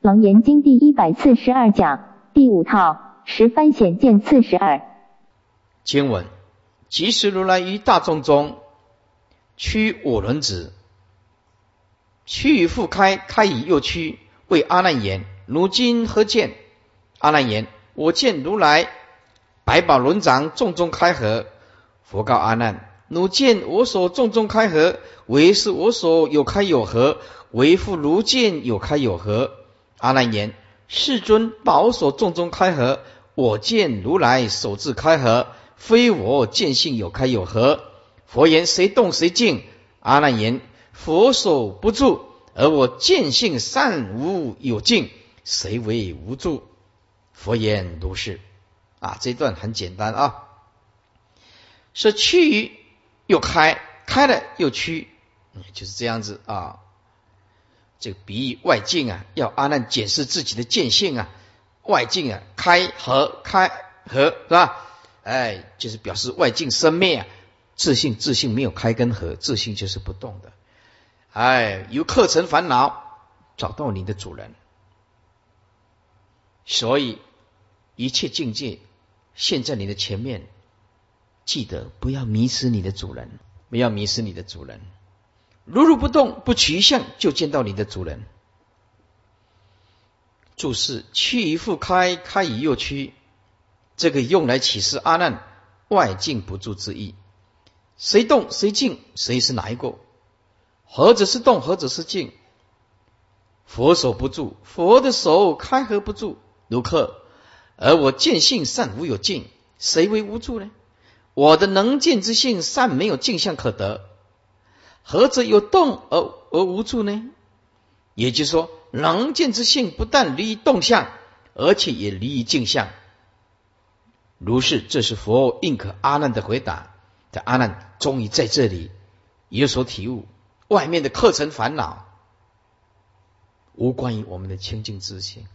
楞严经第一百四十二讲第五套十番显见四十二经文：即时如来于大众中屈我轮子，屈于复开，开以右屈，为阿难言：如今何见？阿难言：我见如来百宝轮掌，重中开合。佛告阿难：汝见我所重中开合，为是我所有开有合，为复如见有开有合。阿难言：世尊，宝所众中开合，我见如来手自开合，非我见性有开有合。佛言：谁动谁静？阿难言：佛手不住，而我见性善无有静，谁为无住？佛言：如是。啊，这段很简单啊，是趋于。又开，开了又屈，就是这样子啊。这个比喻外境啊，要阿难检视自己的见性啊。外境啊，开合开合是吧？哎，就是表示外境生灭啊。自信自信没有开跟合，自信就是不动的。哎，由课程烦恼找到你的主人，所以一切境界现在你的前面。记得不要迷失你的主人，不要迷失你的主人。如如不动，不取相，就见到你的主人。注释：去以复开，开以又屈。这个用来启示阿难外境不住之意。谁动谁静，谁是哪一个？何者是动，何者是静？佛手不住，佛的手开合不住，如客。而我见性善无有静，谁为无助呢？我的能见之性善没有镜像可得，何则有动而而无助呢？也就是说，能见之性不但离于动相，而且也离于镜相。如是，这是佛应可阿难的回答。这阿难终于在这里有所体悟，外面的课程烦恼无关于我们的清净之性。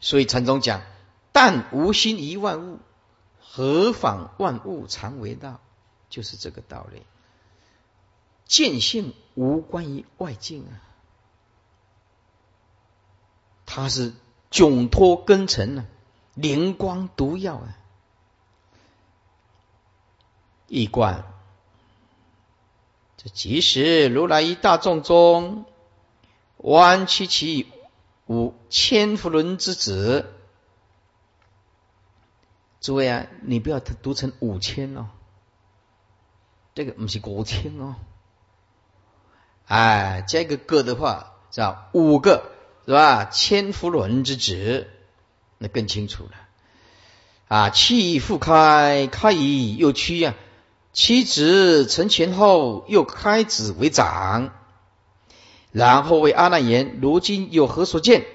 所以禅宗讲：但无心于万物。何妨万物常为道，就是这个道理。见性无关于外境啊，它是窘脱根尘啊，灵光毒药啊。一观，这即使如来一大众中，弯曲其五千佛轮之子。诸位啊，你不要读成五千哦，这个不是五千哦。哎，加一个个的话，叫五个是吧？千佛轮之子，那更清楚了。啊，气复开，开以又屈呀。妻子成前后，又开子为长。然后为阿难言：如今有何所见？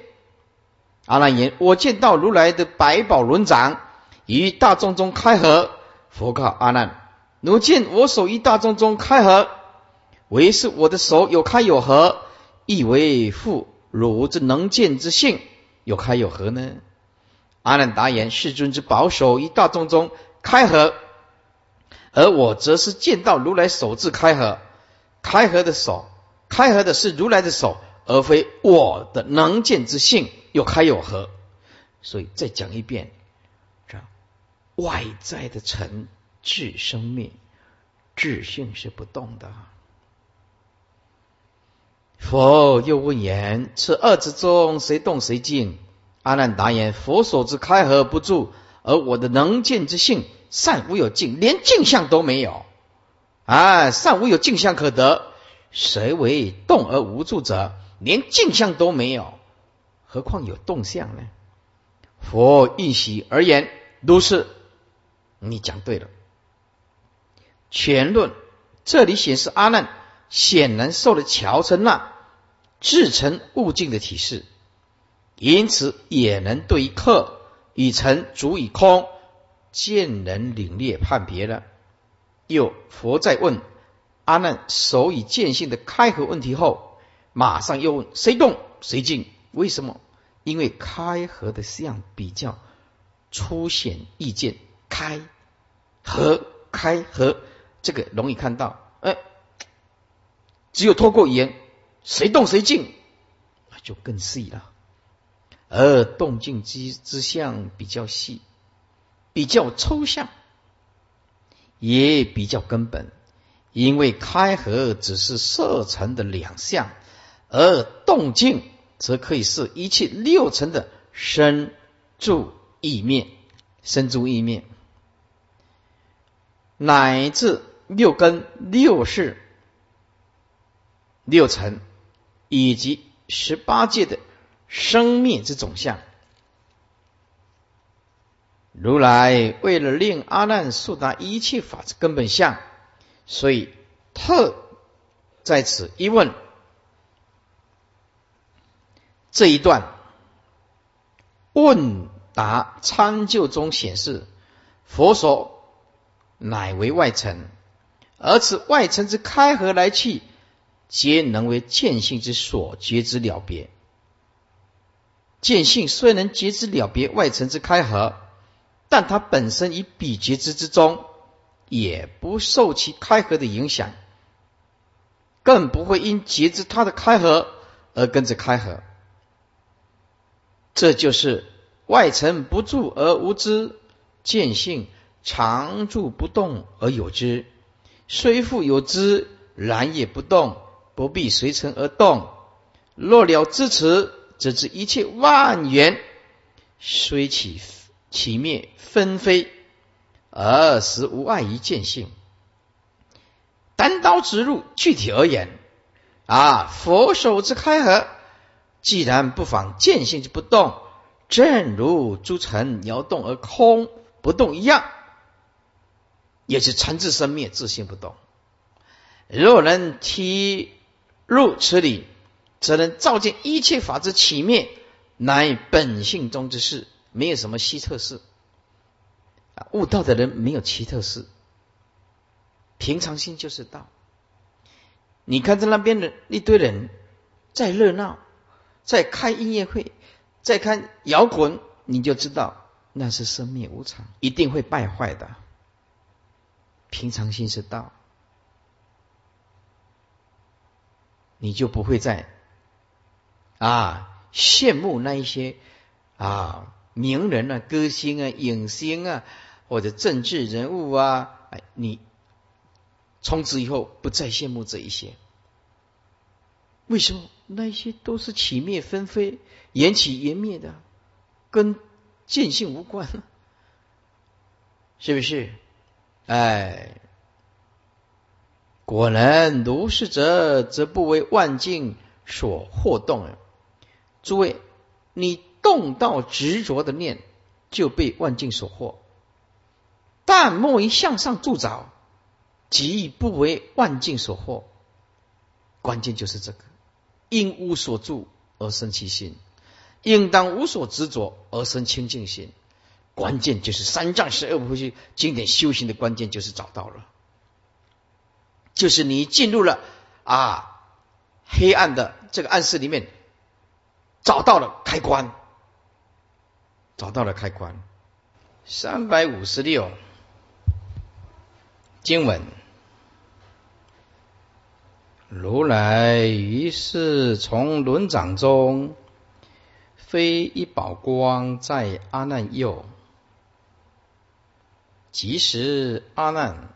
阿难言：我见到如来的百宝轮掌。于大众中开合，佛告阿难：如见我手于大众中开合，为是我的手有开有合，亦为复汝之能见之性有开有合呢？阿难答言：世尊之保守于大众中开合，而我则是见到如来手自开合，开合的手，开合的是如来的手，而非我的能见之性有开有合。所以再讲一遍。外在的尘智生灭，智性是不动的。佛又问言：此二之中，谁动谁静？阿难答言：佛所之开合不住，而我的能见之性善无有静，连镜相都没有。啊，善无有镜相可得，谁为动而无助者？连镜相都没有，何况有动相呢？佛应喜而言：如是。你讲对了，全论这里显示阿难显然受了乔成那至诚悟境的启示，因此也能对于客以成足以空见人领略判别了。又佛在问阿难手以见性的开合问题后，马上又问谁动谁静？为什么？因为开合的相比较初显易见。开合开合，这个容易看到。只有透过语言，谁动谁静，就更细了。而动静之之相比较细，比较抽象，也比较根本。因为开合只是色尘的两相，而动静则可以是一切六尘的生住意面，生住意面，乃至六根、六识、六尘以及十八界的生灭之总相。如来为了令阿难速达一切法之根本相。所以特在此一问，这一段问答参究中显示，佛所乃为外尘，而此外尘之开合来去，皆能为见性之所觉之了别。见性虽能觉知了别外尘之开合，但它本身以彼觉知之中。也不受其开合的影响，更不会因节制它的开合而跟着开合。这就是外层不住而无知，见性常住不动而有之。虽复有知，然也不动，不必随尘而动。若了知此，则知一切万缘虽起起灭纷飞。而实无碍于见性，单刀直入。具体而言，啊，佛手之开合，既然不妨见性之不动，正如诸尘摇动而空不动一样，也是尘自生灭，自性不动。若能体入此理，则能照见一切法之起灭，乃本性中之事，没有什么稀特事。悟道的人没有奇特事，平常心就是道。你看在那边的一堆人在热闹，在开音乐会，在看摇滚，你就知道那是生命无常，一定会败坏的。平常心是道，你就不会再啊羡慕那一些啊名人啊、歌星啊、影星啊。或者政治人物啊，哎，你从此以后不再羡慕这一些。为什么？那一些都是起灭纷飞、缘起缘灭的，跟见性无关，是不是？哎，果然如是者，则不为万境所惑动。诸位，你动到执着的念，就被万境所惑。但莫于向上助着，即不为万境所惑。关键就是这个：因无所住而生其心，应当无所执着而生清净心。关键就是三藏十二部经经典修行的关键，就是找到了，就是你进入了啊黑暗的这个暗室里面，找到了开关，找到了开关。三百五十六。经文：如来于是从轮掌中飞一宝光在阿难右，即时阿难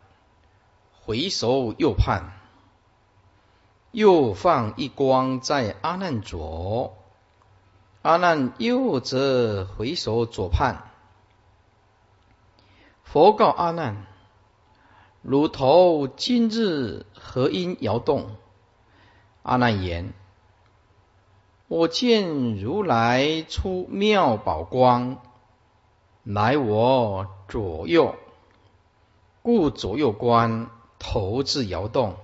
回首右盼，又放一光在阿难左，阿难又则回首左盼，佛告阿难。汝头今日何因摇动？阿难言：我见如来出妙宝光，来我左右，故左右观头自摇动。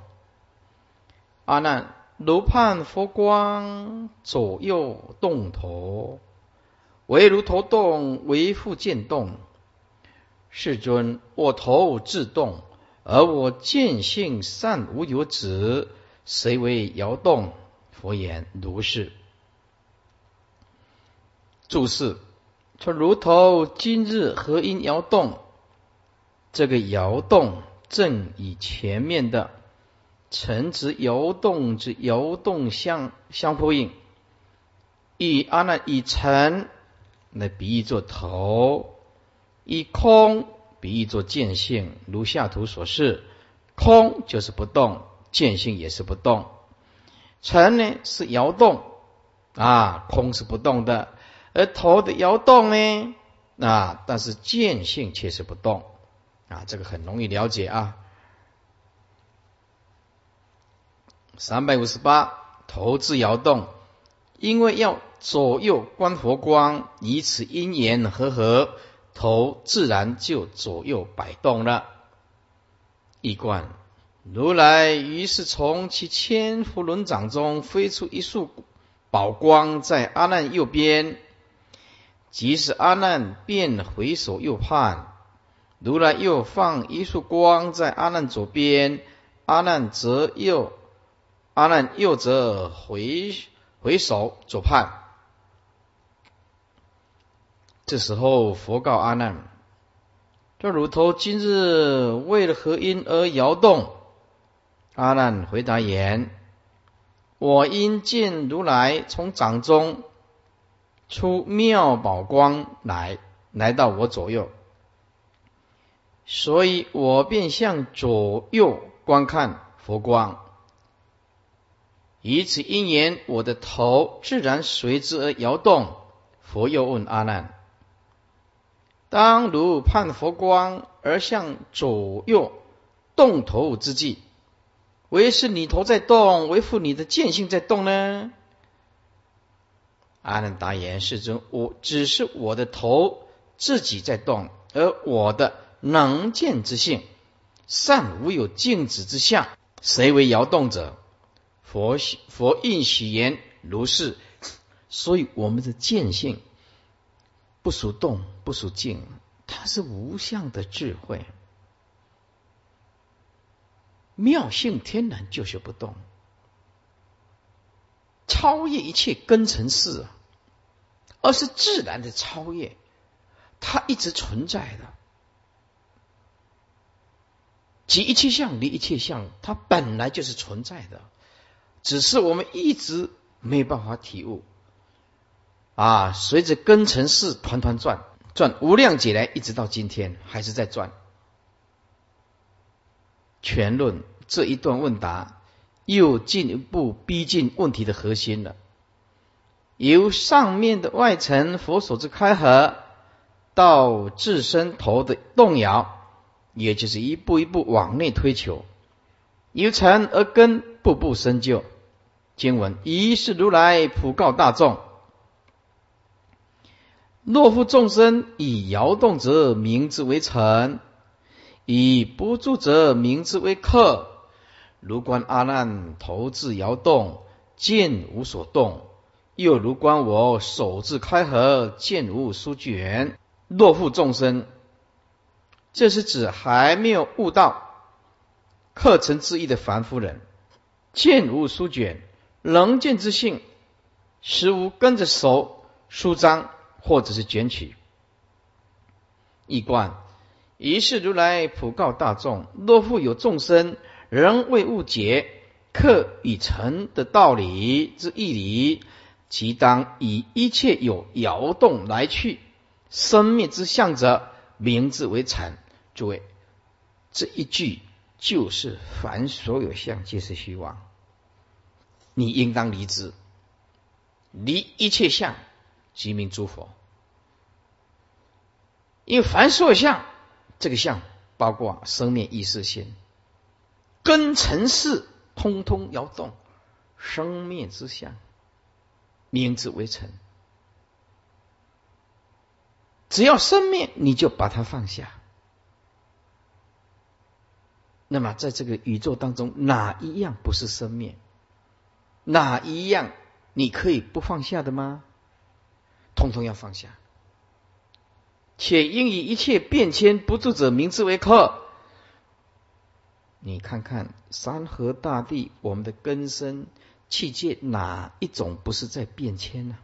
阿难，如判佛光左右动头，唯如头动，为复见动。世尊，我头自动。而我见性善无有子，谁为摇动？佛言：如是。注释：说如头今日何因摇动？这个摇动正与前面的尘之摇动之摇动相相呼应。以阿难以尘来比喻作头，以空比喻作见性，如下图所示，空就是不动，见性也是不动，尘呢是摇动啊，空是不动的，而头的摇动呢啊，但是见性却是不动。啊，这个很容易了解啊。三百五十八，头自摇动，因为要左右观佛光，以此因缘和合，头自然就左右摆动了。一观，如来于是从其千佛轮掌中飞出一束宝光，在阿难右边，即使阿难便回首右盼，如来又放一束光在阿难左边，阿难则右。阿难右则回回首左盼，这时候佛告阿难：这乳头今日为了何因而摇动？阿难回答言：我因见如来从掌中出妙宝光来，来到我左右，所以我便向左右观看佛光。以此因缘，我的头自然随之而摇动。佛又问阿难：当如盼佛光而向左右动头之际，为是你头在动，为复你的见性在动呢？阿难答言：世尊，我只是我的头自己在动，而我的能见之性善无有静止之相，谁为摇动者？佛佛应许言如是，所以我们的见性不属动，不属静，它是无相的智慧，妙性天然就是不动，超越一切根尘事，而是自然的超越，它一直存在的，即一切相离一切相，它本来就是存在的。只是我们一直没有办法体悟啊！随着根尘世团团转，转无量劫来，一直到今天还是在转。全论这一段问答又进一步逼近问题的核心了。由上面的外层佛所之开合，到自身头的动摇，也就是一步一步往内推求，由尘而根，步步深究。经文：一是如来普告大众：若复众生以摇动者，名之为尘；以不住者，名之为客。如观阿难头自摇动，见无所动；又如观我手自开合，见无书卷。若复众生，这是指还没有悟到课程之一的凡夫人，见无书卷。能见之性，实无跟着手舒张或者是卷取。一观，一是如来普告大众：若复有众生仍未悟解客与成的道理之义理，即当以一切有摇动来去生灭之相者，名字为禅。诸位，这一句就是凡所有相皆是虚妄。你应当离之，离一切相，即名诸佛。因为凡所有相，这个相包括生灭意识心，根尘世通通摇动，生灭之相，名之为尘。只要生灭，你就把它放下。那么，在这个宇宙当中，哪一样不是生灭？哪一样你可以不放下的吗？通通要放下，且应以一切变迁不住者名之为客。你看看山河大地，我们的根深气界，哪一种不是在变迁呢？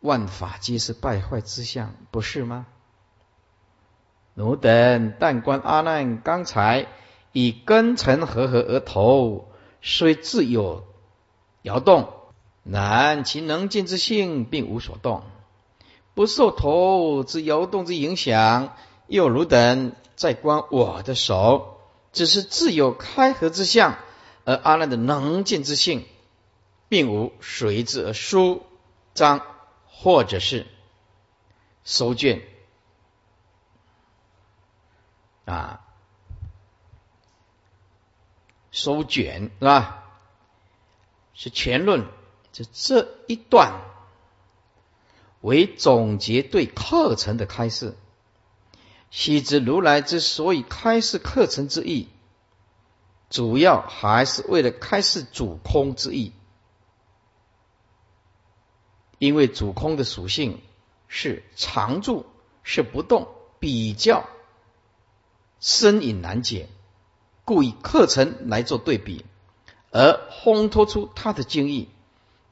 万法皆是败坏之相，不是吗？汝等但观阿难刚才。以根尘合合而头，虽自有摇动，然其能见之性并无所动，不受头之摇动之影响。又汝等在观我的手，只是自有开合之相，而阿难的能见之性，并无随之而舒张，或者是收卷啊，收卷是吧？是全论，就这一段为总结对课程的开示。昔之如来之所以开示课程之意，主要还是为了开示主空之意。因为主空的属性是常住，是不动，比较深隐难解，故以课程来做对比，而烘托出他的精义。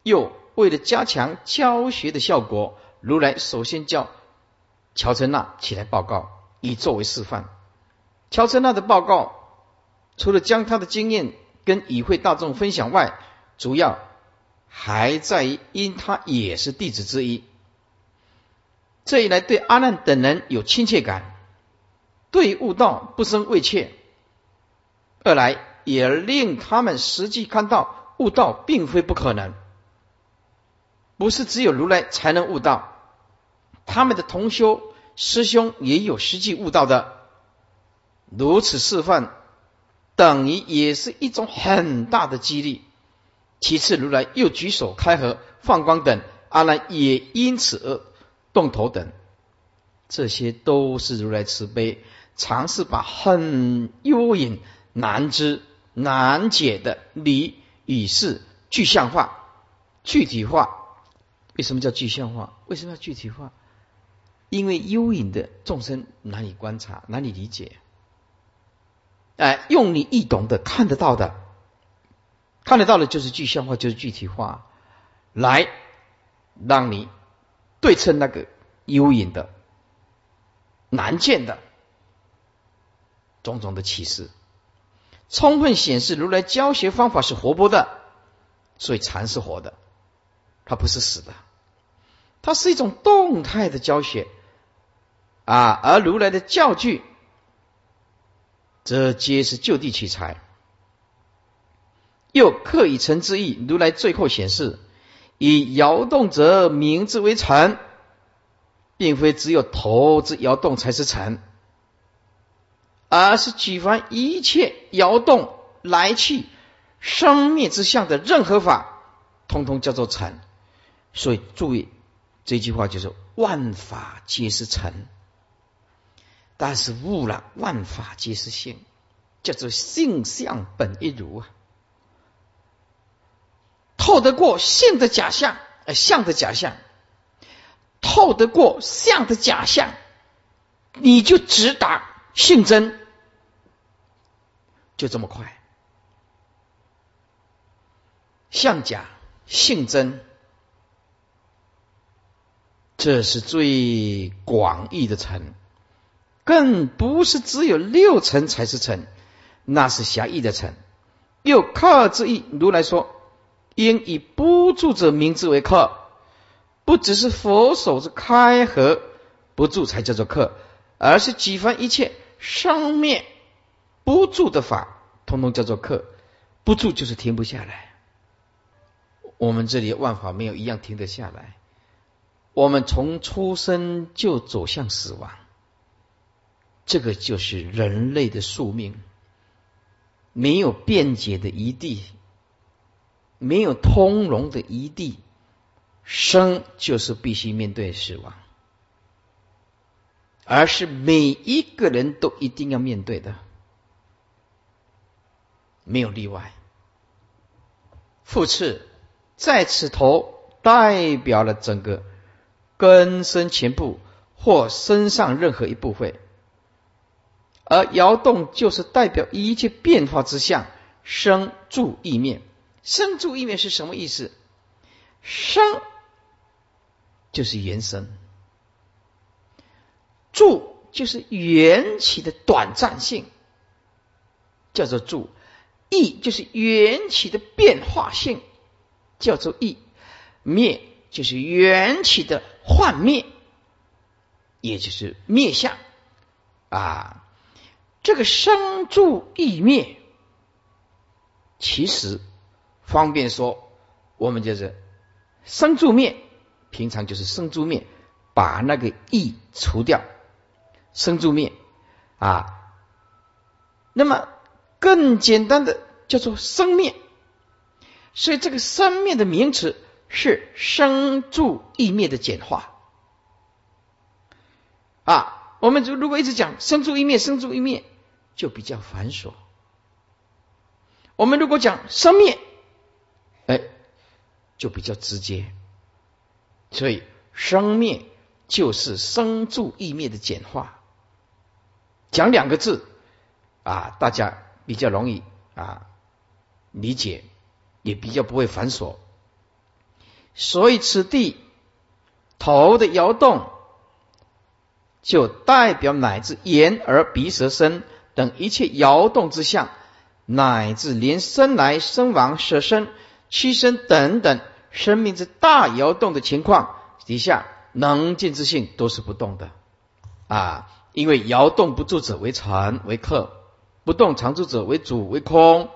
又为了加强教学的效果，如来首先叫乔成那起来报告。以作为示范。乔成娜的报告，除了将他的经验跟与会大众分享外，主要还在于因他也是弟子之一，这一来对阿难等人有亲切感，对悟道不生畏怯；二来也令他们实际看到悟道并非不可能，不是只有如来才能悟道，他们的同修。师兄也有实际悟道的，如此示范，等于也是一种很大的激励。其次，如来又举手开合、放光等，阿难也因此而动头等，这些都是如来慈悲，尝试把很幽隐、难知、难解的理与事具象化、具体化。为什么叫具象化？为什么要具体化？因为幽隐的众生难以观察，难以理解。哎，用你易懂的、看得到的、看得到的，就是具象化，就是具体化，来让你对称那个幽隐的、难见的种种的启示，充分显示如来教学方法是活泼的，所以禅是活的，它不是死的，它是一种动态的教学。啊，而如来的教具，则皆是就地取材，又刻以成之意。如来最后显示，以摇动者名之为禅，并非只有头之摇动才是禅，而是举凡一切摇动来去、生灭之相的任何法，通通叫做尘。所以注意这句话，就是万法皆是尘。但是悟了，万法皆是性，叫做性相本一如啊，透得过性的假象，呃，相的假象，透得过相的假象，你就直达性真，就这么快，相假性真，这是最广义的尘。更不是只有六层才是尘，那是狭义的尘。又克之意，如来说，应以不住者名之为克，不只是佛手之开合不住才叫做克，而是举凡一切生灭不住的法，通通叫做克。不住就是停不下来。我们这里万法没有一样停得下来。我们从出生就走向死亡。这个就是人类的宿命，没有辩解的余地，没有通融的余地，生就是必须面对死亡，而是每一个人都一定要面对的，没有例外。复次，在此头代表了整个根身前部或身上任何一部分。而摇动就是代表一切变化之相，生住意面。生住意面是什么意思？生就是原生，住就是缘起的短暂性，叫做住；意就是缘起的变化性，叫做异，灭就是缘起的幻灭，也就是灭相啊。这个生住异灭，其实方便说，我们就是生住灭，平常就是生住灭，把那个异除掉，生住灭啊。那么更简单的叫做生灭，所以这个生灭的名词是生住异灭的简化啊。我们就如果一直讲生住异灭，生住异灭。就比较繁琐。我们如果讲生灭，哎，就比较直接。所以生灭就是生住异灭的简化。讲两个字啊，大家比较容易啊理解，也比较不会繁琐。所以此地头的摇动，就代表乃至眼耳鼻舌身。等一切摇动之相，乃至连生来生亡、舍身、屈身等等生命之大摇动的情况底下，能见之性都是不动的啊！因为摇动不住者为尘为客，不动常住者为主为空。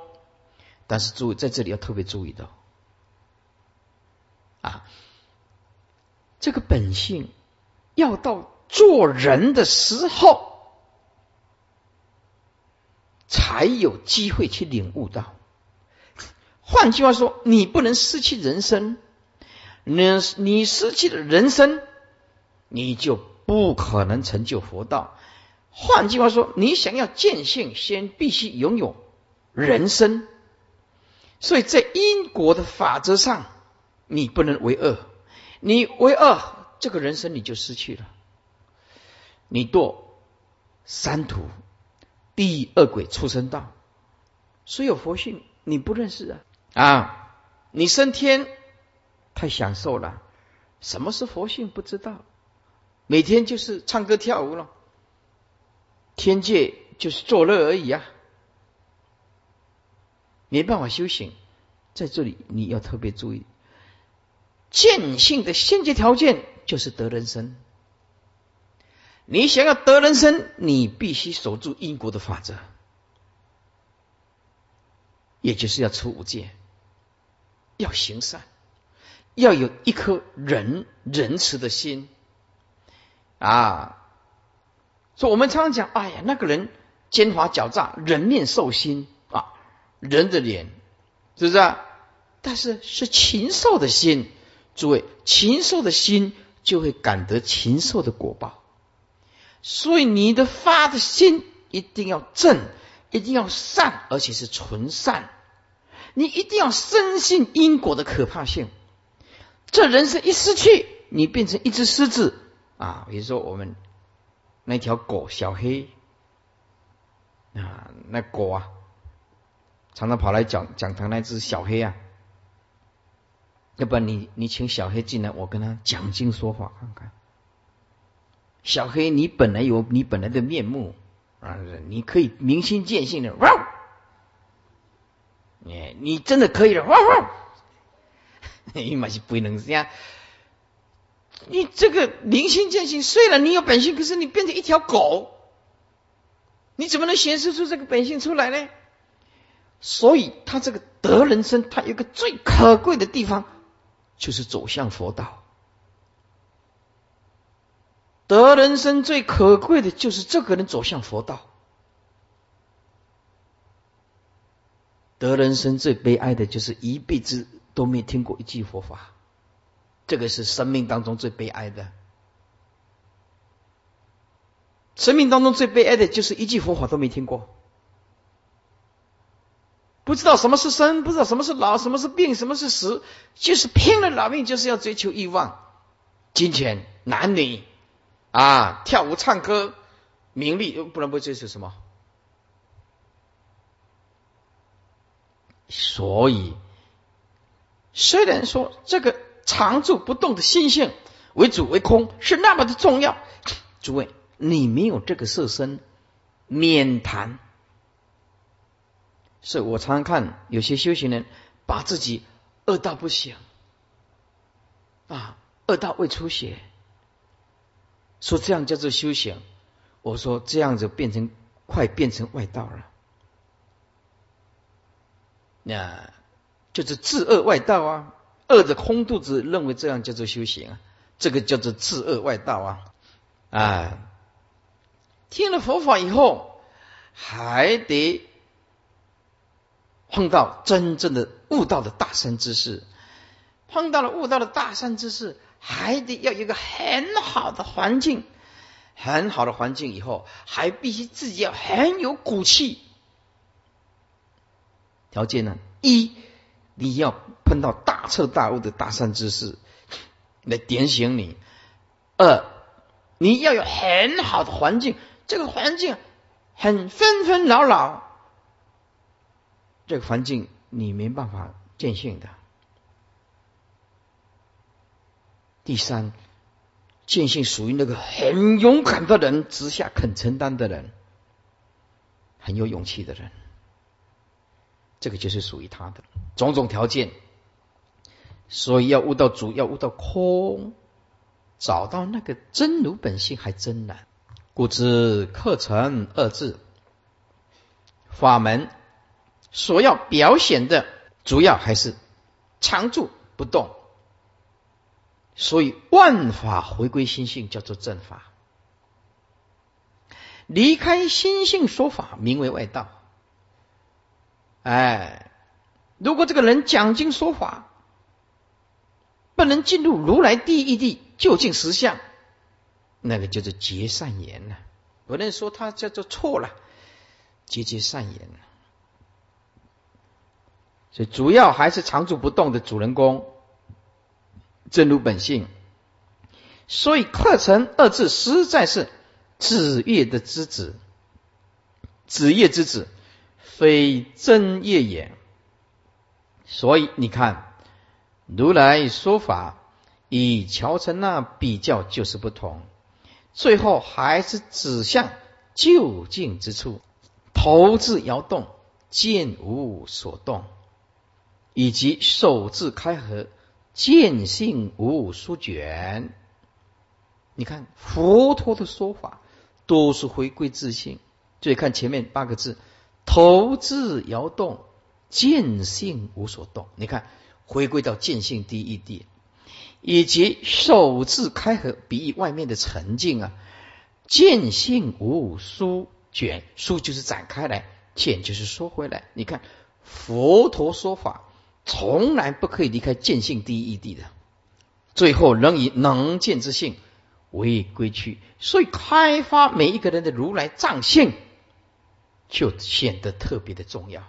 但是注意在这里要特别注意的啊，这个本性要到做人的时候。才有机会去领悟到。换句话说，你不能失去人生，你你失去了人生，你就不可能成就佛道。换句话说，你想要见性，先必须拥有人生。所以在因果的法则上，你不能为恶，你为恶，这个人生你就失去了。你堕三途。地狱恶鬼畜生道，所有佛性，你不认识啊啊！你升天太享受了，什么是佛性不知道，每天就是唱歌跳舞了，天界就是作乐而已啊，没办法修行。在这里你要特别注意，见性的先决条件就是得人生。你想要得人生，你必须守住因果的法则，也就是要出五戒，要行善，要有一颗仁仁慈的心啊！所以我们常常讲，哎呀，那个人奸猾狡诈，人面兽心啊，人的脸是不是？啊？但是是禽兽的心，诸位，禽兽的心就会感得禽兽的果报。所以你的发的心一定要正，一定要善，而且是纯善。你一定要深信因果的可怕性。这人生一失去，你变成一只狮子啊！比如说我们那条狗小黑啊，那狗啊，常常跑来讲讲堂那只小黑啊。要不然你你请小黑进来，我跟他讲经说法看看。小黑，你本来有你本来的面目啊，你可以明心见性的，汪！你你真的可以了，汪汪！你嘛是不能这样。你这个明心见性，虽然你有本性，可是你变成一条狗，你怎么能显示出这个本性出来呢？所以，他这个得人生，他有个最可贵的地方，就是走向佛道。得人生最可贵的就是这个人走向佛道。得人生最悲哀的就是一辈子都没听过一句佛法，这个是生命当中最悲哀的。生命当中最悲哀的就是一句佛法都没听过，不知道什么是生，不知道什么是老，什么是病，什么是死，就是拼了老命就是要追求欲望、金钱、男女。啊，跳舞、唱歌、名利，又不能不追求什么？所以，虽然说这个常住不动的心性为主为空是那么的重要，诸位，你没有这个色身，免谈。所以我常常看有些修行人把自己恶道不行啊，恶道未出血，说这样叫做修行。我说这样子变成快变成外道了，那就是自恶外道啊！饿着空肚子认为这样叫做修行啊，这个叫做自恶外道啊！啊，听了佛法以后，还得碰到真正的悟道的大善之事，碰到了悟道的大善之事，还得要一个很好的环境。很好的环境以后，还必须自己要很有骨气。条件呢？一，你要碰到大彻大悟的大善之事来点醒你；二，你要有很好的环境，这个环境很纷纷扰扰，这个环境你没办法见性的。第三。见性属于那个很勇敢的人，直下肯承担的人，很有勇气的人，这个就是属于他的种种条件。所以要悟到主，要悟到空，找到那个真如本性还真难。故知课程二字法门所要表显的主要还是常住不动。所以万法回归心性叫做正法，离开心性说法名为外道。哎，如果这个人讲经说法，不能进入如来第一地究竟实相，那个叫做结善言了。不能说他叫做错了，结结善言所以主要还是常住不动的主人公。真如本性，所以“课程”二字实在是子业的之子，子业之子，非真业也。所以你看，如来说法与乔成那比较就是不同，最后还是指向就近之处，头字摇动，见无所动，以及手字开合。见性无书卷，你看佛陀的说法都是回归自信。注意看前面八个字：头字摇动，见性无所动。你看回归到见性第一地，以及手字开合，比喻外面的沉静啊。见性无书卷，书就是展开来，见就是缩回来。你看佛陀说法。从来不可以离开见性第一地的，最后仍以能见之性为归去，所以开发每一个人的如来藏性就显得特别的重要。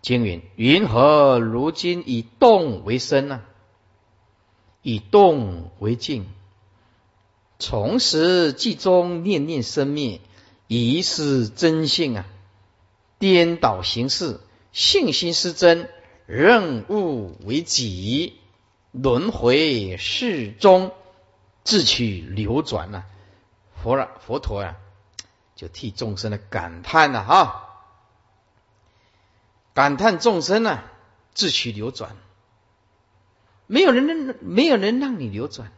经云：云何如今以动为身呢？以动为静，从时即中念念生灭，疑是真性啊，颠倒形式。信心失真，任务为己，轮回世中，自取流转呐。佛了，佛陀呀，就替众生的感叹了哈，感叹众生呢，自取流转，没有人能，没有人让你流转，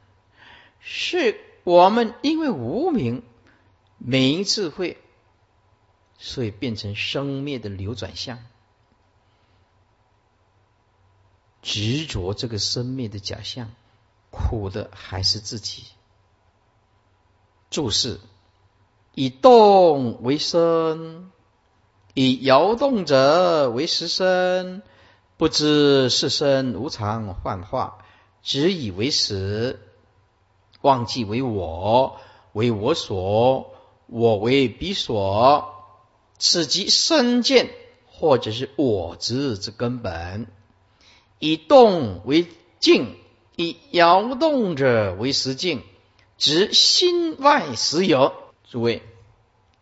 是我们因为无名没智慧，所以变成生灭的流转相。执着这个生灭的假象，苦的还是自己。注释：以动为身，以摇动者为实身，不知是身无常幻化，只以为实，忘记为我，为我所，我为彼所，此即身见，或者是我执之根本。以动为静，以摇动者为实静，指心外实有。诸位，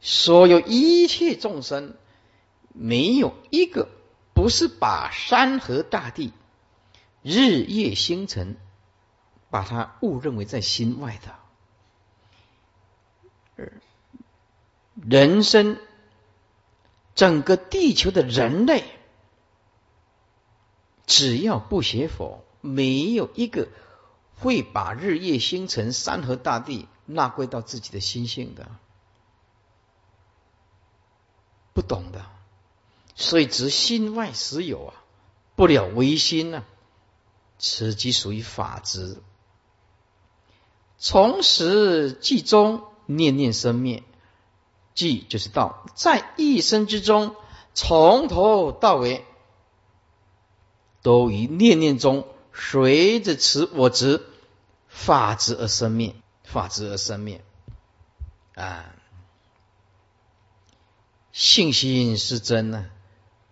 所有一切众生，没有一个不是把山河大地、日夜星辰，把它误认为在心外的。人生，整个地球的人类。只要不学佛，没有一个会把日夜星辰、山河大地纳归到自己的心性的，不懂的，所以执心外实有啊，不了唯心啊，此即属于法执。从始即终，念念生灭，即就是道，在一生之中，从头到尾。都于念念中，随着此我执法执而生灭，法执而生灭啊！信心是真呢，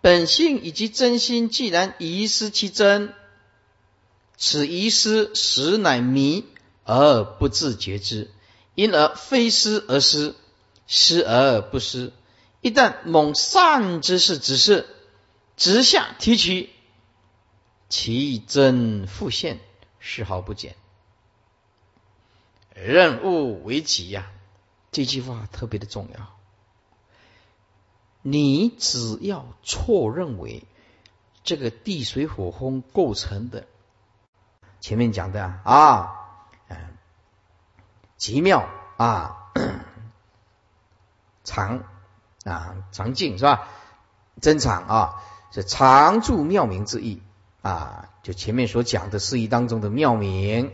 本性以及真心既然遗失其真，此遗失实乃迷而不自觉之，因而非失而失，失而不失。一旦蒙善之事指示，直下提取。其真复现，丝毫不减。任务为己呀，这句话特别的重要。你只要错认为这个地水火风构成的，前面讲的啊，嗯，极妙啊，常啊常静是吧？真常啊，是常住妙明之意。啊，就前面所讲的事义当中的妙名，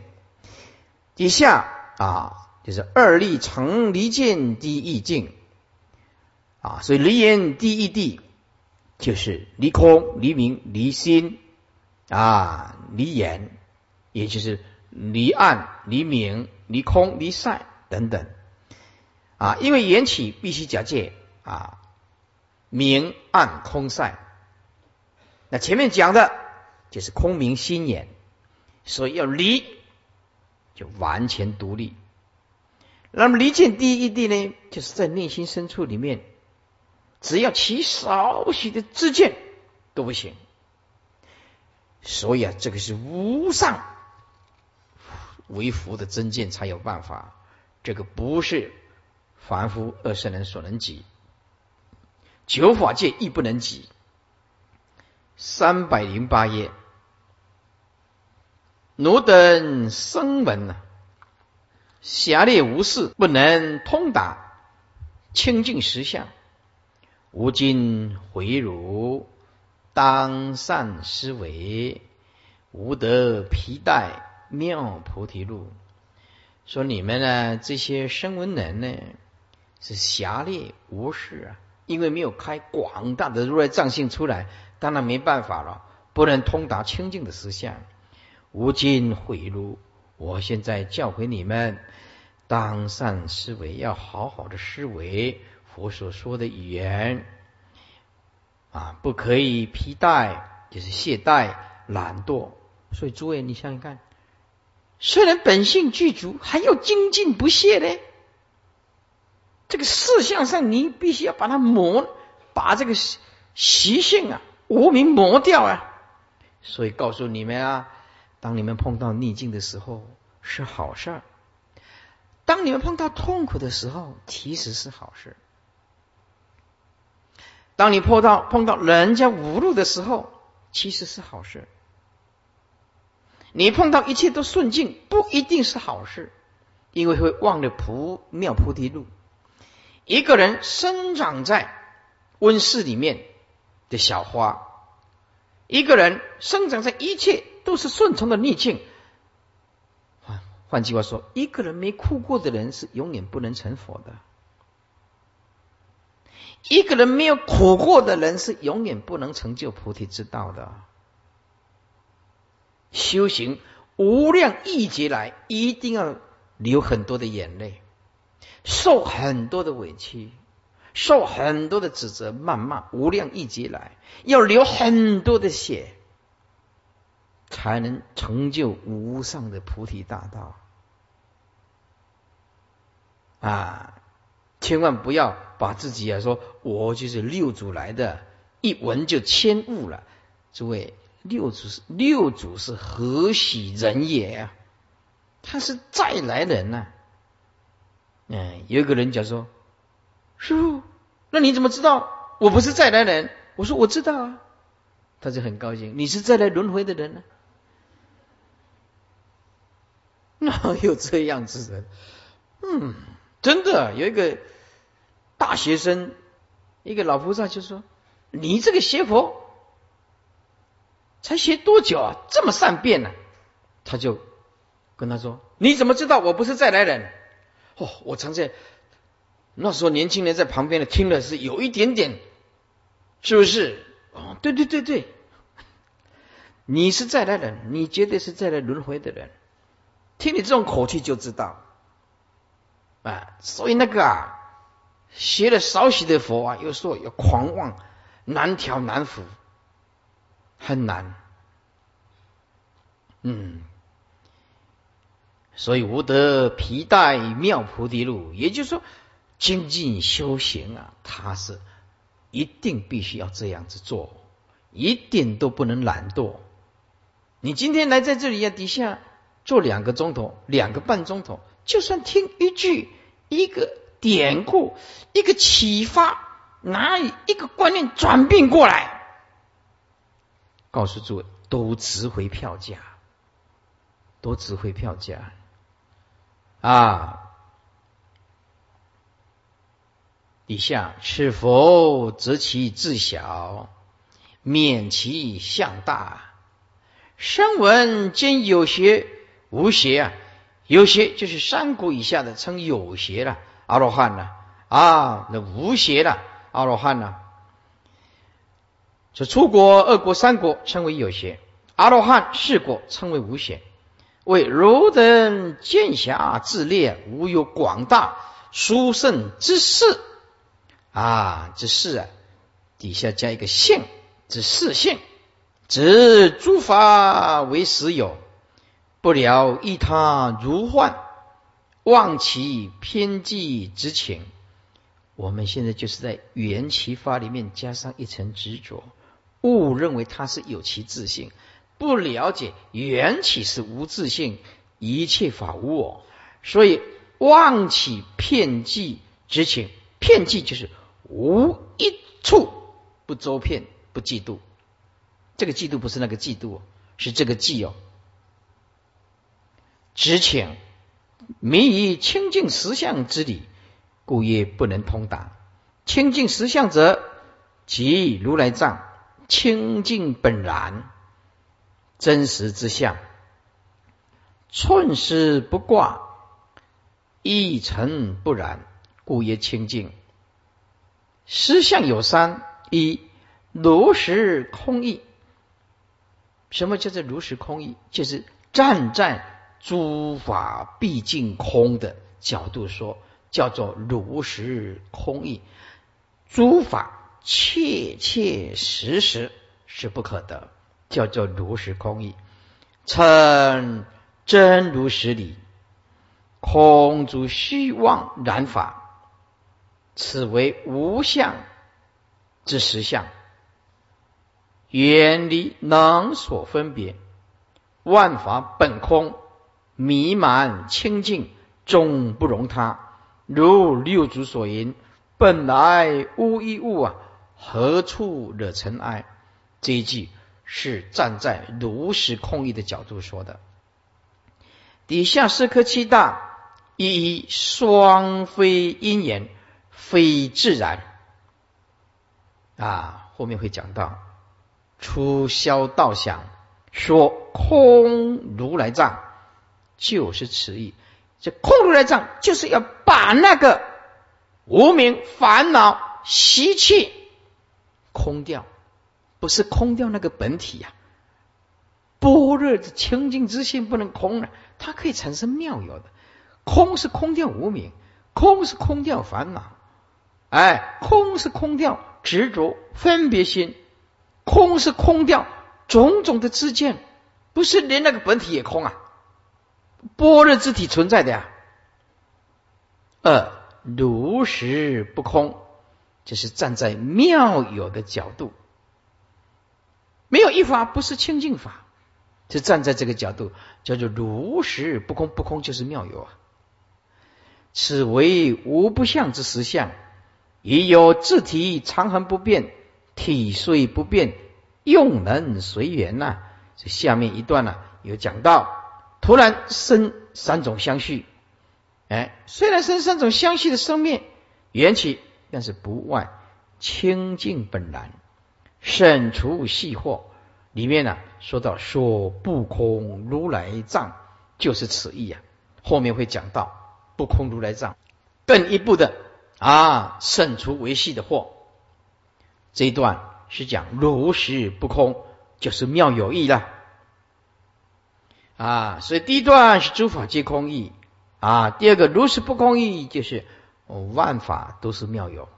底下啊，就是二力成离见第一境啊，所以离言第一地就是离空、离明、离心啊，离言，也就是离暗、离明、离空、离散等等啊，因为缘起必须假借啊，明暗空散，那前面讲的。就是空明心眼，所以要离，就完全独立。那么离见第一地呢，就是在内心深处里面，只要起少许的自见都不行。所以啊，这个是无上为福的真见才有办法，这个不是凡夫二圣人所能及，九法界亦不能及。三百零八页。奴等声闻呐，狭劣无事，不能通达清净实相。吾今回汝，当善思维，无得皮带妙菩提路。说你们呢，这些声闻人呢，是狭劣无事啊，因为没有开广大的如来藏性出来，当然没办法了，不能通达清净的实相。无尽毁路，我现在教诲你们，当善思维，要好好的思维佛所说的语言啊，不可以批带，就是懈怠、懒惰。所以诸位，你想想看，虽然本性具足，还要精进不懈呢。这个事相上，你必须要把它磨，把这个习性啊、无名磨掉啊。所以告诉你们啊。当你们碰到逆境的时候是好事儿，当你们碰到痛苦的时候其实是好事。当你碰到碰到人家无路的时候，其实是好事。你碰到一切都顺境，不一定是好事，因为会忘了菩妙菩提路。一个人生长在温室里面的小花，一个人生长在一切。都是顺从的逆境。换换句话说，一个人没哭过的人是永远不能成佛的；一个人没有苦过的人是永远不能成就菩提之道的。修行无量亿劫来，一定要流很多的眼泪，受很多的委屈，受很多的指责、谩骂。无量亿劫来，要流很多的血。才能成就无上的菩提大道啊！千万不要把自己啊说，我就是六祖来的，一闻就千悟了。诸位，六祖是六祖是何许人也啊？他是再来人呐！嗯，有一个人讲说：“师傅，那你怎么知道我不是再来人？”我说：“我知道啊。”他就很高兴。你是再来轮回的人呢？哪有这样子的？嗯，真的有一个大学生，一个老菩萨就说：“你这个邪佛才学多久啊？这么善变呢？”他就跟他说：“你怎么知道我不是再来人？”哦，我常在那时候年轻人在旁边的听了是有一点点，是不是？哦，对对对对，你是再来人，你绝对是再来轮回的人。听你这种口气就知道，啊，所以那个啊，学了少许的佛啊，有时候要狂妄，难调难服，很难。嗯，所以无得皮带妙菩提路，也就是说，精进修行啊，他是一定必须要这样子做，一点都不能懒惰。你今天来在这里呀，底下。做两个钟头，两个半钟头，就算听一句、一个典故、一个启发，拿一个观念转变过来，告诉诸位，都值回票价，都值回票价啊！底下是否择其自小，免其相大？声闻兼有学。无邪啊，有邪就是三国以下的称有邪了，阿罗汉呢啊，那无邪了阿罗汉呢，这出国二国三国称为有邪，阿罗汉四国称为无邪。为汝等见侠自列，无有广大殊胜之事啊，之事啊，底下加一个性之事性，指诸法为实有。不了一他如幻，忘其偏计之情。我们现在就是在缘起法里面加上一层执着，误认为它是有其自性，不了解缘起是无自性，一切法无我，所以忘其骗计之情。骗计就是无一处不周骗，不嫉妒。这个嫉妒不是那个嫉妒，是这个嫉哦。知情迷以清净实相之理，故曰不能通达。清净实相者，即如来藏清净本然真实之相，寸丝不挂，一尘不染，故曰清净。实相有三：一如实空义。什么叫做如实空义？就是站在。诸法毕竟空的角度说，叫做如实空义。诸法切切实实是不可得，叫做如实空义。称真如实理，空诸虚妄染法，此为无相之实相。远离能所分别，万法本空。弥漫清净，终不容他。如六祖所言：“本来无一物啊，何处惹尘埃？”这一句是站在如实空义的角度说的。底下四颗七大，一一双非因缘，非自然。啊，后面会讲到出消道想，说空如来藏。就是此意，这空如来藏就是要把那个无名烦恼习气空掉，不是空掉那个本体呀。般若的清净之心不能空了，它可以产生妙有的。空是空掉无名，空是空掉烦恼，哎，空是空掉执着分别心，空是空掉种种的自见，不是连那个本体也空啊。般若之体存在的呀，二如实不空，就是站在妙有的角度，没有一法不是清净法，就站在这个角度叫做如实不空，不空就是妙有啊。此为无不相之实相，也有自体常恒不变，体虽不变，用能随缘呐。这下面一段呢，有讲到，突然生三种相续，哎，虽然生三种相续的生命缘起，但是不外清净本然，胜除细惑。里面呢说到说不空如来藏，就是此意啊。后面会讲到不空如来藏，更一步的啊，胜除维系的惑。这一段是讲如实不空，就是妙有义了啊。所以第一段是诸法皆空义啊，第二个如实不空义就是万法都是妙有。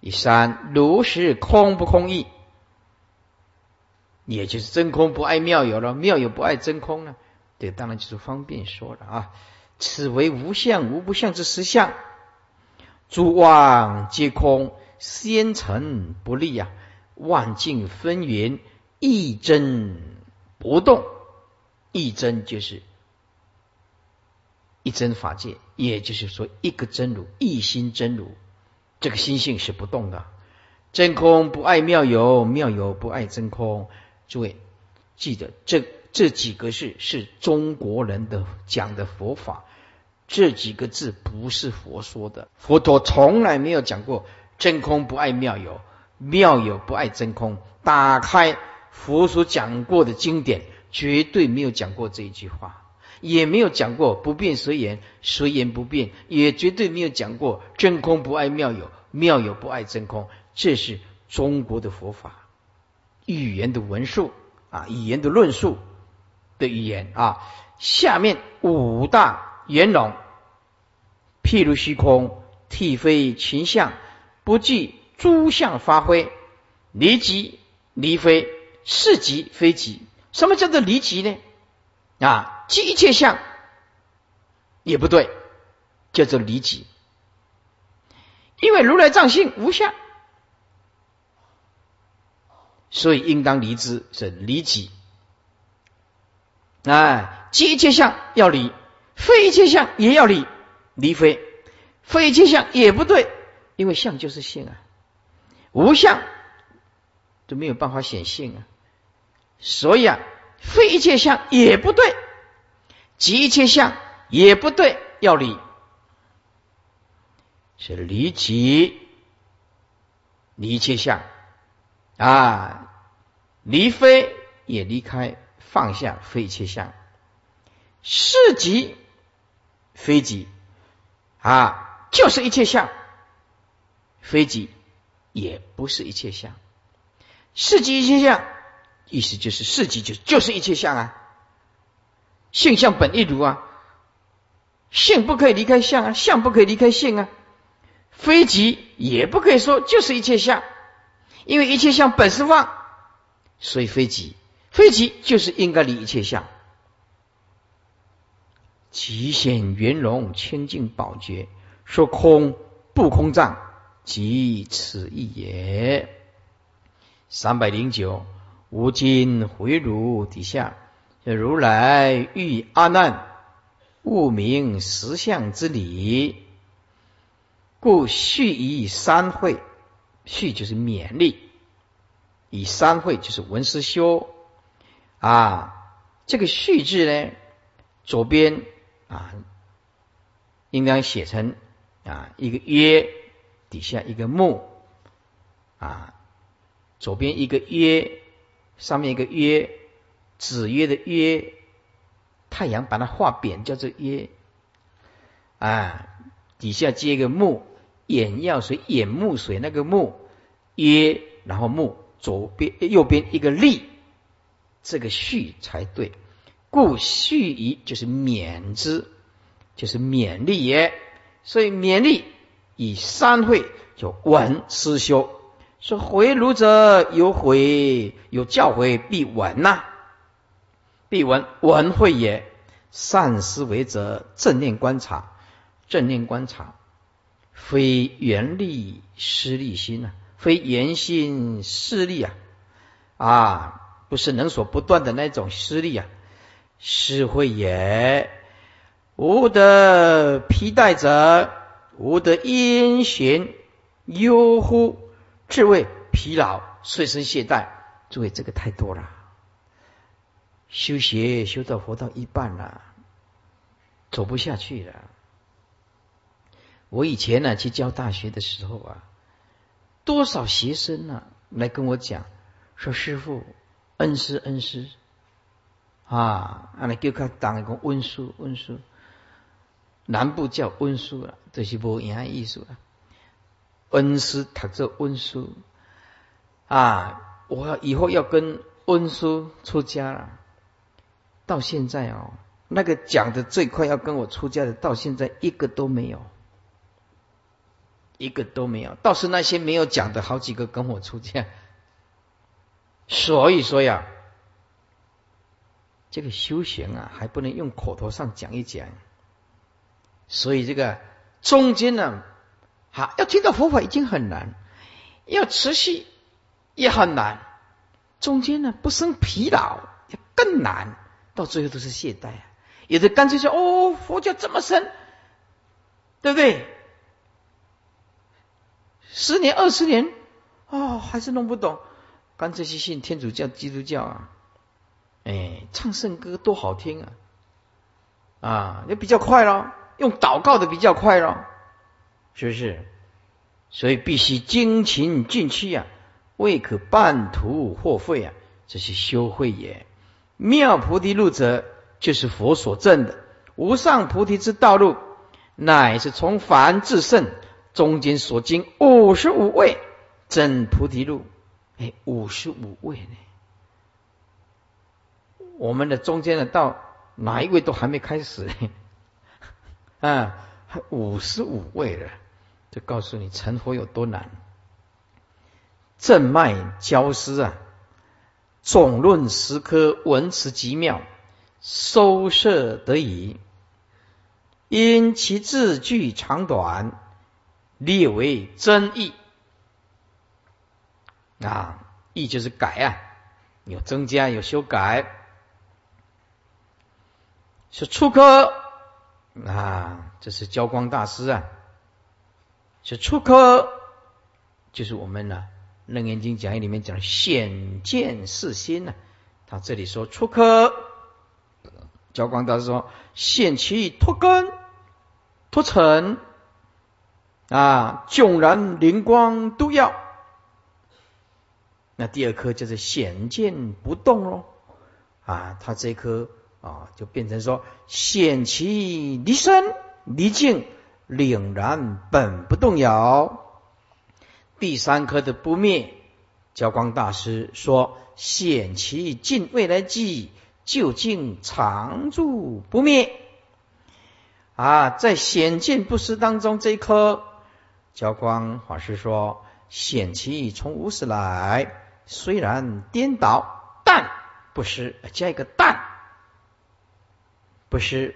第三如实空不空义，也就是真空不爱妙有了，妙有不爱真空了。这当然就是方便说了啊。此为无相无不相之实相，诸妄皆空。先成不立啊，万境纷纭，一真不动，一真就是一真法界，也就是说一个真如，一心真如，这个心性是不动的。真空不爱妙有，妙有不爱真空。诸位记得这这几个字是中国人的讲的佛法，这几个字不是佛说的，佛陀从来没有讲过。真空不爱妙有，妙有不爱真空。打开佛所讲过的经典，绝对没有讲过这一句话，也没有讲过不变随缘，随缘不变，也绝对没有讲过真空不爱妙有，妙有不爱真空。这是中国的佛法语言的文述啊，语言的论述的语言啊。下面五大圆融，譬如虚空，体非群相。不计诸相发挥，离即离非，是即非即。什么叫做离即呢？啊，即一切相也不对，叫做离即。因为如来藏性无相，所以应当离之，是离即。哎，即一切相要离，非一切相也要离，离非，非一切相也不对。因为相就是性啊，无相就没有办法显性啊，所以啊，非一切相也不对，即一切相也不对，要离，是离即离一切相。啊，离非也离开放下非一切相，是即非即。啊，就是一切相。非即也不是一切相，是即一切相，意思就是四即就就是一切相啊，性相本一如啊，性不可以离开相啊，相不可以离开性啊，非即也不可以说就是一切相，因为一切相本是妄，所以非即，非即就是应该离一切相，极显圆融清净宝觉，说空不空藏。即此一也。三百零九，无今回如底下，如来欲阿难悟明实相之理，故续以三会，续就是勉励，以三会就是文思修啊。这个续字呢，左边啊，应当写成啊一个曰。底下一个木啊，左边一个曰，上面一个约，子曰的曰，太阳把它画扁叫做曰啊，底下接一个木，眼药水眼木水那个木曰，然后木左边右边一个立，这个序才对，故序仪就是勉之，就是勉励也，所以勉励。以三会就文思修，说回炉者有回有教诲必闻呐，必闻闻会也。善思维者正念观察，正念观察非原力失利心啊，非原心失利啊，啊，不是能所不断的那种失利啊，是会也。无得皮带者。无得阴玄忧乎，智慧疲劳随身携带。诸位，这个太多了。修学修到活到一半了，走不下去了。我以前呢去教大学的时候啊，多少学生呢来跟我讲说：“师傅，恩师恩师啊，啊来叫他当一个温书温书，南部叫温书了，这是无言艺术了。恩师读这温书啊，我以后要跟温书出家了。”到现在哦，那个讲的最快要跟我出家的，到现在一个都没有，一个都没有。倒是那些没有讲的好几个跟我出家。所以说呀，这个修行啊，还不能用口头上讲一讲。所以这个中间呢，好要听到佛法已经很难，要持续也很难，中间呢不生疲劳也更难。到最后都是懈怠啊！有的干脆说：“哦，佛教这么深，对不对？十年、二十年，哦，还是弄不懂，干脆去信天主教、基督教啊！哎，唱圣歌多好听啊！啊，也比较快咯，用祷告的比较快咯，是不是？所以必须精勤进取啊，未可半途或废啊，这是修慧也。妙菩提路者，就是佛所证的无上菩提之道路，乃是从凡至圣中间所经五十五位真菩提路。哎，五十五位呢？我们的中间的道，哪一位都还没开始呢？啊，五十五位了，就告诉你成佛有多难。正脉交师啊！总论十科文辞极妙，收摄得宜。因其字句长短，列为真义。啊，义就是改啊，有增加有修改。是初科啊，这是交光大师啊。是初科，就是我们呢。《楞严经》讲义里面讲显见是心呢，他这里说出科，教光大师说现其脱根脱尘啊，迥然灵光都要。那第二颗就是显见不动喽啊，他这颗啊就变成说显其离身离境凛然本不动摇。第三颗的不灭，教光大师说：“显其尽未来际，究竟常住不灭。”啊，在显见不失当中，这一颗教光法师说：“显其从无始来，虽然颠倒，但不失。”加一个“但”，不失。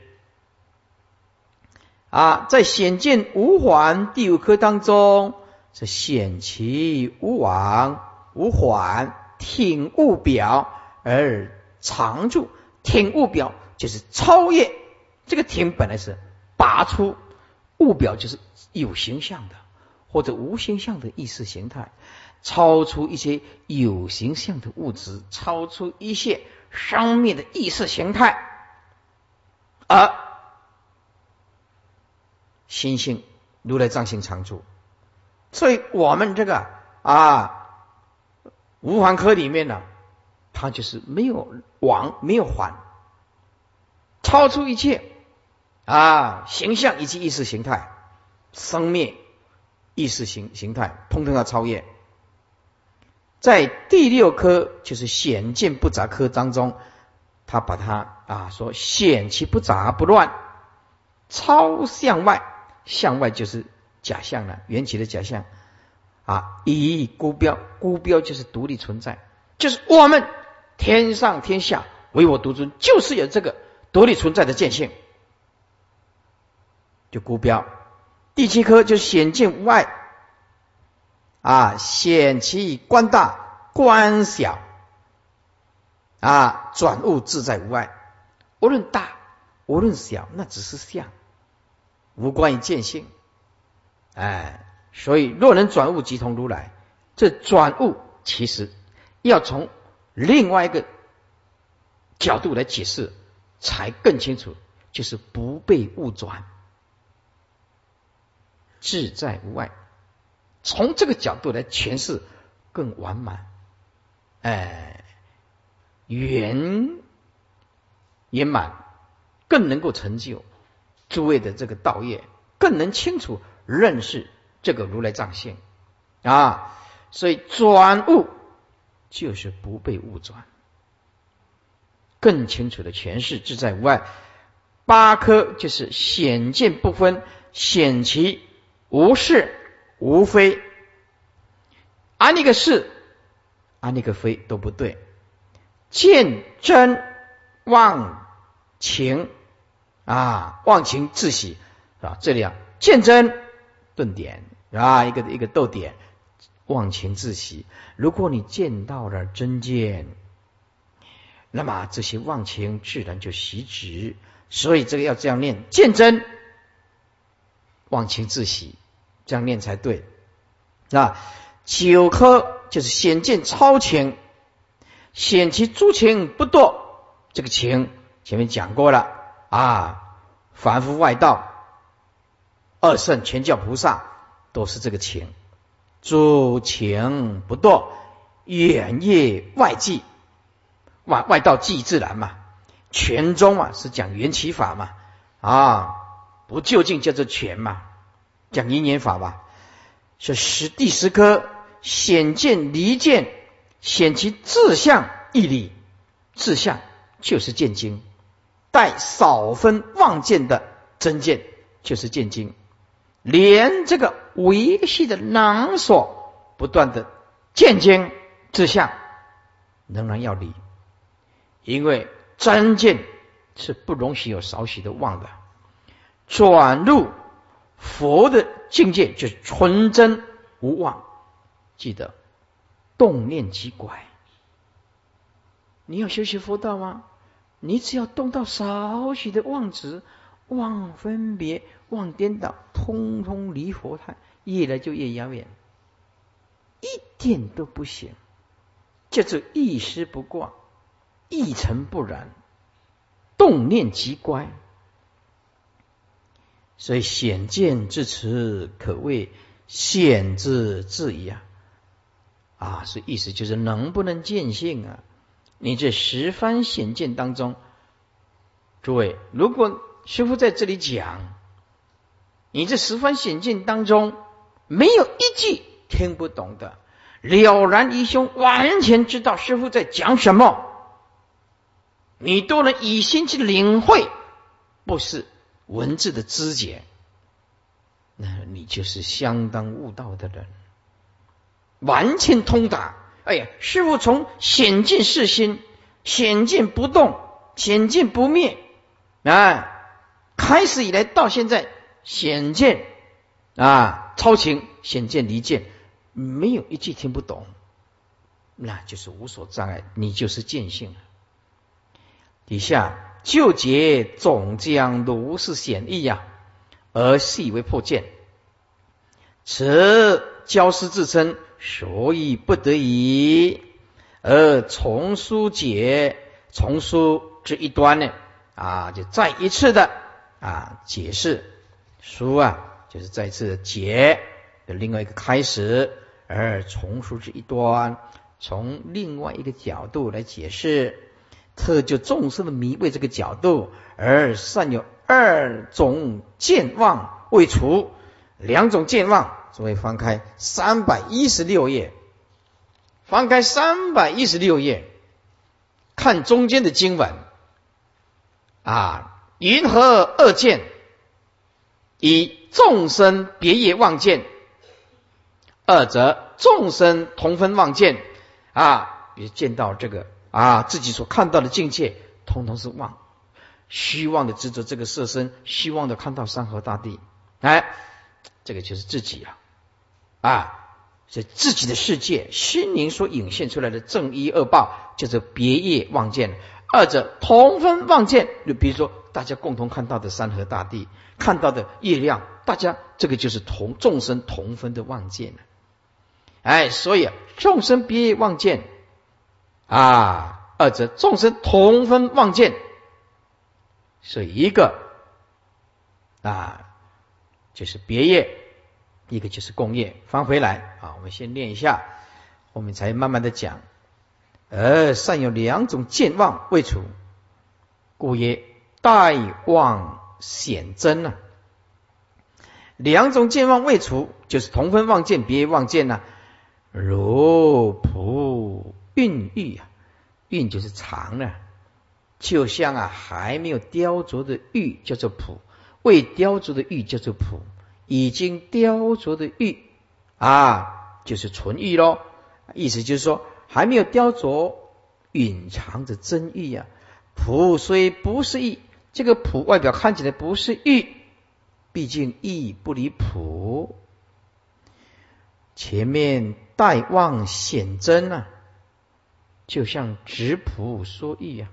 啊，在显见无缓第五颗当中。是显其无往无缓，挺物表而常住。挺物表就是超越这个挺，本来是拔出物表，就是有形象的或者无形象的意识形态，超出一些有形象的物质，超出一些生命的意识形态，而心性如来藏性常住。所以我们这个啊，无环科里面呢，它就是没有往，没有还，超出一切啊形象以及意识形态、生灭意识形形态，通通要超越。在第六科就是显见不杂科当中，他把它啊说显其不杂不乱，超向外，向外就是。假象了，缘起的假象啊！以孤标，孤标就是独立存在，就是我们天上天下唯我独尊，就是有这个独立存在的见性，就孤标。第七颗就显见外啊，显其观大观小啊，转物自在无碍，无论大无论小，那只是相，无关于见性。哎，所以若能转物即同如来，这转物其实要从另外一个角度来解释，才更清楚，就是不被误转，自在无碍。从这个角度来诠释，更完满，哎，圆圆满，更能够成就诸位的这个道业，更能清楚认识这个如来藏性啊。所以转悟就是不被误转，更清楚的诠释自在无碍。八颗就是显见不分，显其无是。无非，啊那个是，啊那个非都不对。见真忘情啊，忘情自喜啊，这里啊见真顿点啊，一个一个逗点，忘情自喜。如果你见到了真见，那么这些忘情自然就习止。所以这个要这样念：见真忘情自喜。这样念才对啊！九颗就是显见超情，显其诸情不堕。这个情前面讲过了啊，凡夫外道、二圣、全教菩萨都是这个情，诸情不堕，远业外际，外外道即自然嘛。全宗嘛是讲缘起法嘛啊，不究竟叫做全嘛。讲因缘法吧，是十第十颗显见离见，显其自相义理，自相就是见经，带少分妄见的真见就是见经，连这个维系的囊所不断的见经之相，仍然要离，因为真见是不容许有少许的妄的，转入。佛的境界就是纯真无妄，记得动念即拐。你要学习佛道吗？你只要动到少许的妄执、妄分别、妄颠倒，通通离佛态，越来就越遥远，一点都不行。叫做一丝不挂，一尘不染，动念即乖。所以显见之词，可谓显之至矣啊！啊，所以意思就是能不能见性啊？你这十番显见当中，诸位，如果师傅在这里讲，你这十番显见当中没有一句听不懂的，了然于胸，完全知道师傅在讲什么，你都能以心去领会，不是？文字的知解，那你就是相当悟道的人，完全通达。哎呀，师傅从显见是心，显见不动，显见不灭啊，开始以来到现在，显见啊超情，显见离见，没有一句听不懂，那就是无所障碍，你就是见性。底下。就结总将如是显意呀，而细为破见。此教师自称，所以不得已而从书解，从书之一端呢啊，就再一次的啊解释书啊，就是再次的解的另外一个开始，而从书之一端，从另外一个角度来解释。特就众生的迷为这个角度，而善有二种见望未除，两种见望。诸位翻开三百一十六页，翻开三百一十六页，看中间的经文啊，云何二见？以众生别业望见，二则众生同分望见啊，别见到这个。啊，自己所看到的境界，通通是妄，虚妄的执着这个色身，虚妄的看到山河大地，哎，这个就是自己啊，啊，是自己的世界，心灵所涌现出来的正一恶报，叫做别业妄见；二者同分妄见，就比如说大家共同看到的山河大地，看到的月亮，大家这个就是同众生同分的妄见了。哎，所以众生别业望见啊，二者众生同分望见，是一个啊就是别业，一个就是共业。翻回来啊，我们先练一下，我们才慢慢的讲。而善有两种见望未除，故曰待望显真啊。两种见望未除，就是同分望见、别望见呐。如蒲韵玉啊，韵就是长了，就像啊还没有雕琢的玉叫做蒲，未雕琢的玉叫做蒲，已经雕琢的玉啊就是纯玉喽。意思就是说。还没有雕琢，隐藏着真玉呀。璞虽不是玉，这个璞外表看起来不是玉，毕竟玉不离璞。前面待望显真啊，就像直璞说玉呀。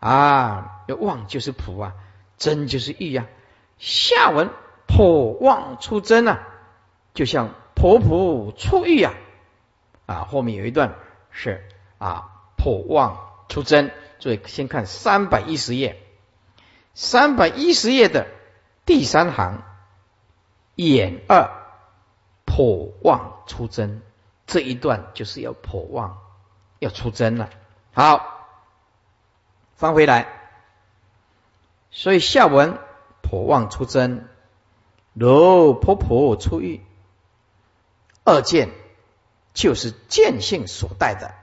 啊，要望就是璞啊，真就是玉呀。下文破望出真啊，就像婆婆出玉呀。啊，后面有一段是啊破妄出真，所以先看三百一十页，三百一十页的第三行，眼二破妄出真这一段就是要破妄要出真了。好，翻回来，所以下文破妄出真，如婆婆出狱，二见。就是见性所带的。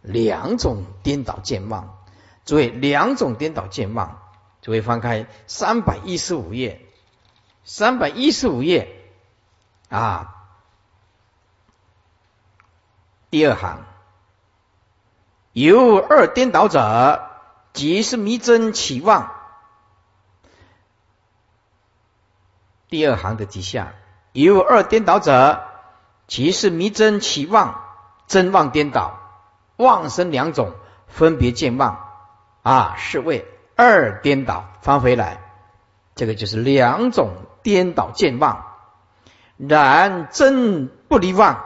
两种颠倒见望，诸位两种颠倒见望，诸位翻开三百一十五页，三百一十五页。啊，第二行。有二颠倒者，即是迷真起望。第二行的底下有二颠倒者。即是迷真起妄，真妄颠倒，妄生两种，分别见妄啊，是为二颠倒翻回来，这个就是两种颠倒见妄。然真不离妄，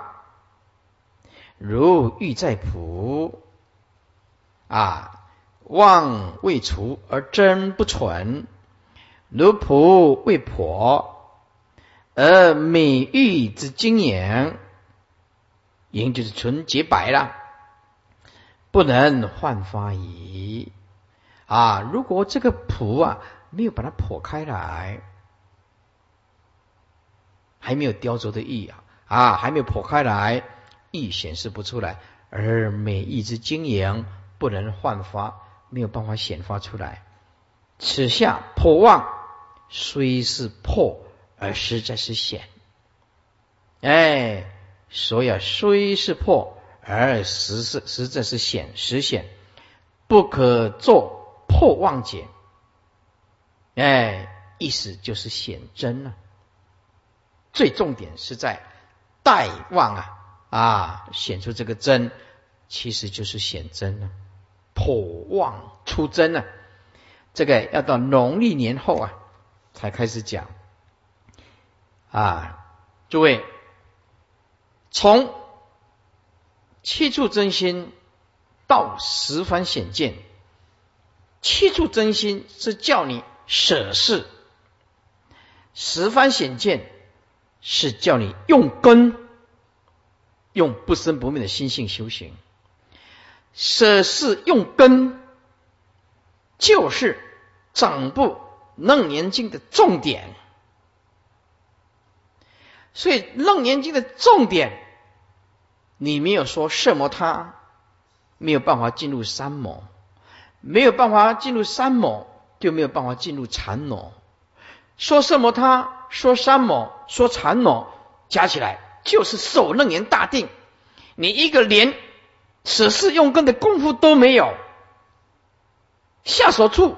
如玉在朴啊，妄未除而真不存，如朴未破。而美玉之晶莹，莹就是纯洁白了，不能焕发矣。啊，如果这个蒲啊没有把它破开来，还没有雕琢的玉啊，啊还没有破开来，玉显示不出来。而美玉之晶莹不能焕发，没有办法显发出来。此下破望虽是破。而实在是显，哎，所以啊虽是破，而实是实在是显实显，不可作破妄解。哎，意思就是显真了。最重点是在待望啊啊，显出这个真，其实就是显真了，破妄出真了。这个要到农历年后啊，才开始讲。啊，诸位，从七处真心到十方显见，七处真心是叫你舍事，十方显见是叫你用根，用不生不灭的心性修行。舍事用根，就是掌部《楞严经》的重点。所以《楞严经》的重点，你没有说色魔他没有办法进入三摩，没有办法进入三摩，就没有办法进入禅摩。说色魔他，说三摩，说禅摩，加起来就是守楞严大定。你一个连此事用功的功夫都没有，下手处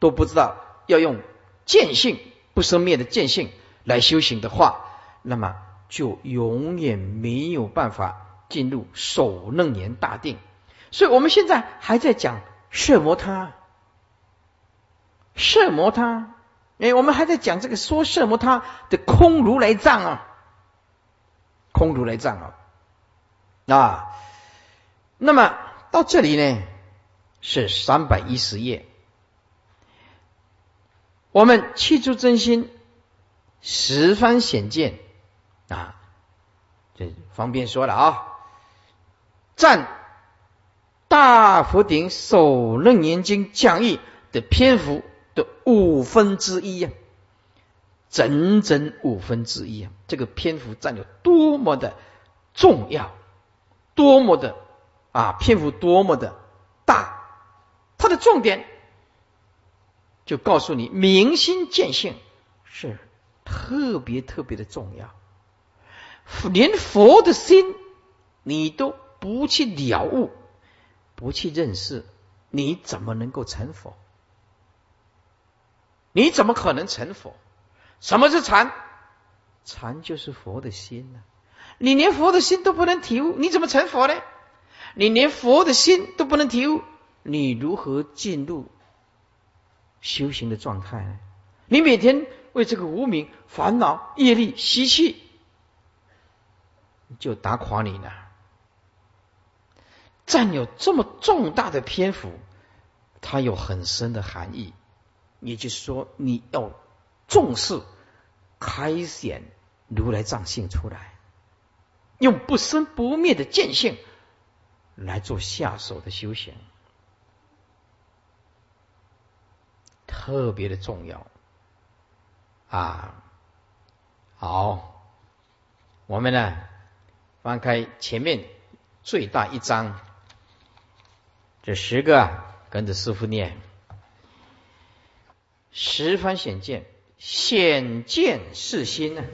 都不知道要用见性不生灭的见性来修行的话。那么就永远没有办法进入首楞严大定，所以我们现在还在讲摄摩他，摄摩他，哎，我们还在讲这个说摄摩他的空如来藏啊，空如来藏啊。啊，那么到这里呢是三百一十页，我们气出真心，十方显见。啊，这方便说了啊，占大佛顶首楞严经讲义的篇幅的五分之一呀，整整五分之一啊，这个篇幅占有多么的重要！多么的啊，篇幅多么的大，它的重点就告诉你，明心见性是特别特别的重要。连佛的心你都不去了悟，不去认识，你怎么能够成佛？你怎么可能成佛？什么是禅？禅就是佛的心呢。你连佛的心都不能体悟，你怎么成佛呢？你连佛的心都不能体悟，你如何进入修行的状态呢？你每天为这个无名烦恼业力吸气，就打垮你了。占有这么重大的篇幅，它有很深的含义。也就是说，你要重视开显如来藏性出来。用不生不灭的见性来做下手的修行，特别的重要啊！好，我们呢翻开前面最大一章，这十个跟着师傅念：十方显见，显见是心呢。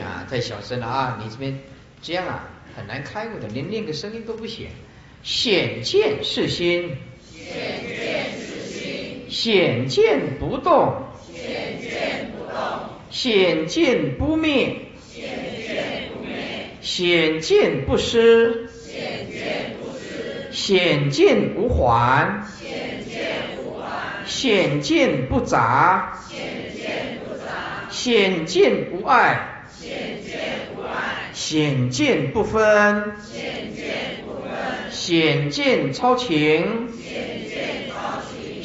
啊太小声了啊！你这边这样啊，很难开悟的，连念个声音都不显。显见是心，显见是心，显见不动，显见不动，显见不灭，显见不灭，显见不失，显见不失，显见无还，显见无还，显见不杂，显见不杂，显见无碍。显见不爱，显见不分，显见不分，显见超情，显见超情，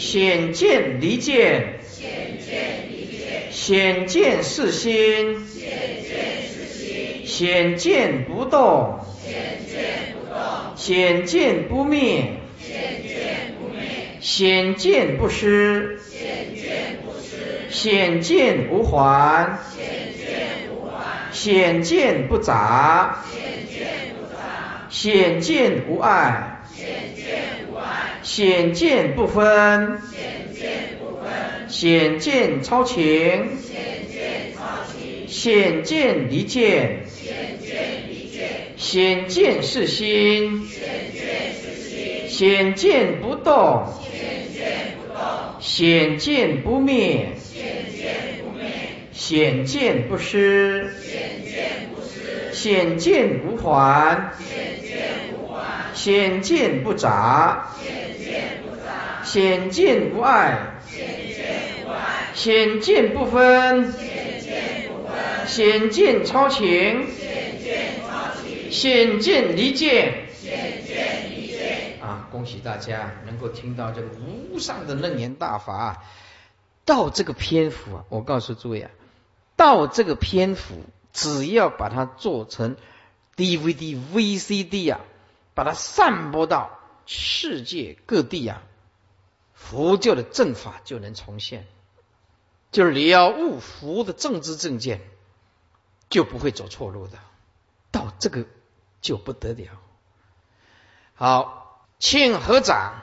显见离见，显见离见，显见是心，显见是心，显见不动，显见不动，显见不灭，显见不灭，显见不失，显见不失，显见无还，显见无还，显见不杂，显见不杂，显见无碍，显见，显见不分，显见，超前，显见，离见，显见，是心，显见，不动，显见不，灭，显见不灭，显见不失，显见，无还，显见无还，显见不杂，显见不杂，显见无碍，显见无碍，显见不分，显见不分，显见超情，显见超情，显见离见。显见离见，啊，恭喜大家能够听到这个无上的楞严大法。到这个篇幅啊，我告诉诸位啊，到这个篇幅，只要把它做成 DVD、VCD 啊，把它散播到世界各地啊，佛教的正法就能重现，就是你要悟佛的正知正见，就不会走错路的。到这个就不得了。好，请合掌。